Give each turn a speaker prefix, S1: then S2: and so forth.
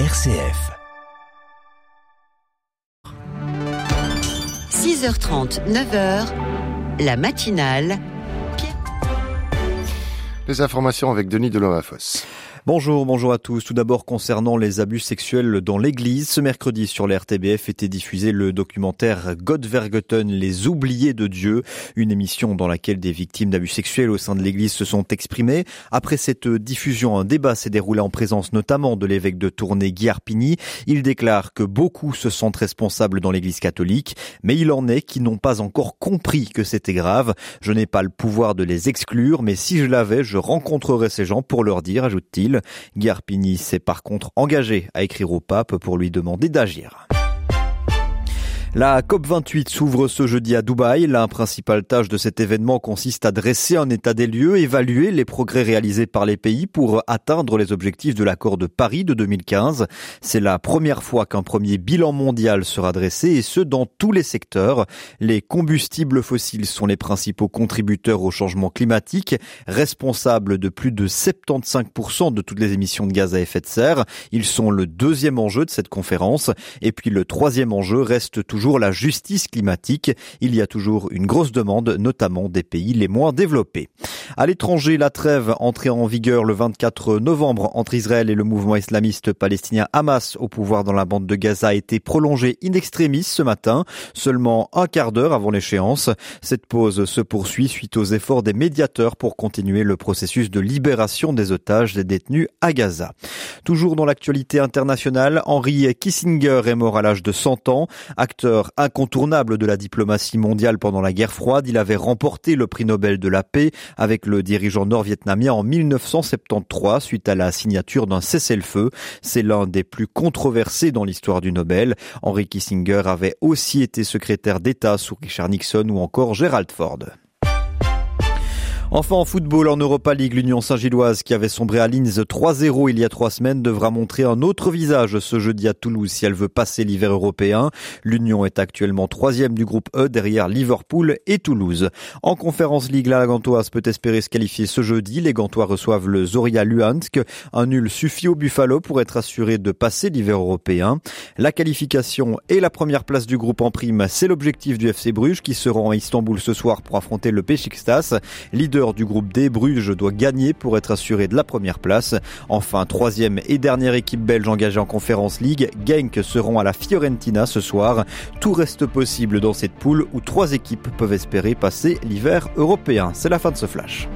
S1: RCF.
S2: 6h30, 9h, la matinale.
S3: Les informations avec Denis Delomafosse.
S4: Bonjour, bonjour à tous. Tout d'abord concernant les abus sexuels dans l'église. Ce mercredi sur l'RTBF était diffusé le documentaire God Vergeten, les oubliés de Dieu, une émission dans laquelle des victimes d'abus sexuels au sein de l'église se sont exprimées. Après cette diffusion, un débat s'est déroulé en présence notamment de l'évêque de Tournai, Guy Arpini. Il déclare que beaucoup se sentent responsables dans l'église catholique, mais il en est qui n'ont pas encore compris que c'était grave. Je n'ai pas le pouvoir de les exclure, mais si je l'avais, je rencontrerais ces gens pour leur dire, ajoute-t-il. Guy s'est par contre engagé à écrire au pape pour lui demander d'agir. La COP28 s'ouvre ce jeudi à Dubaï. La principale tâche de cet événement consiste à dresser un état des lieux, évaluer les progrès réalisés par les pays pour atteindre les objectifs de l'accord de Paris de 2015. C'est la première fois qu'un premier bilan mondial sera dressé et ce dans tous les secteurs. Les combustibles fossiles sont les principaux contributeurs au changement climatique, responsables de plus de 75% de toutes les émissions de gaz à effet de serre. Ils sont le deuxième enjeu de cette conférence. Et puis le troisième enjeu reste toujours la justice climatique. Il y a toujours une grosse demande, notamment des pays les moins développés. À l'étranger, la trêve entrée en vigueur le 24 novembre entre Israël et le mouvement islamiste palestinien Hamas au pouvoir dans la bande de Gaza a été prolongée in extremis ce matin, seulement un quart d'heure avant l'échéance. Cette pause se poursuit suite aux efforts des médiateurs pour continuer le processus de libération des otages des détenus à Gaza. Toujours dans l'actualité internationale, Henry Kissinger est mort à l'âge de 100 ans. Acteur incontournable de la diplomatie mondiale pendant la guerre froide, il avait remporté le prix Nobel de la paix avec le dirigeant nord-vietnamien en 1973 suite à la signature d'un cessez-le-feu. C'est l'un des plus controversés dans l'histoire du Nobel. Henry Kissinger avait aussi été secrétaire d'État sous Richard Nixon ou encore Gerald Ford. Enfin en football en Europa League, l'Union Saint-Gilloise qui avait sombré à Linz 3-0 il y a trois semaines devra montrer un autre visage ce jeudi à Toulouse si elle veut passer l'hiver européen. L'Union est actuellement troisième du groupe E derrière Liverpool et Toulouse. En conférence League, la Gantoise peut espérer se qualifier ce jeudi. Les Gantois reçoivent le Zoria Luhansk. Un nul suffit au Buffalo pour être assuré de passer l'hiver européen. La qualification et la première place du groupe en prime, c'est l'objectif du FC Bruges qui se rend à Istanbul ce soir pour affronter le Besiktas. Du groupe D, Bruges doit gagner pour être assuré de la première place. Enfin, troisième et dernière équipe belge engagée en Conférence League, Genk seront à la Fiorentina ce soir. Tout reste possible dans cette poule où trois équipes peuvent espérer passer l'hiver européen. C'est la fin de ce flash.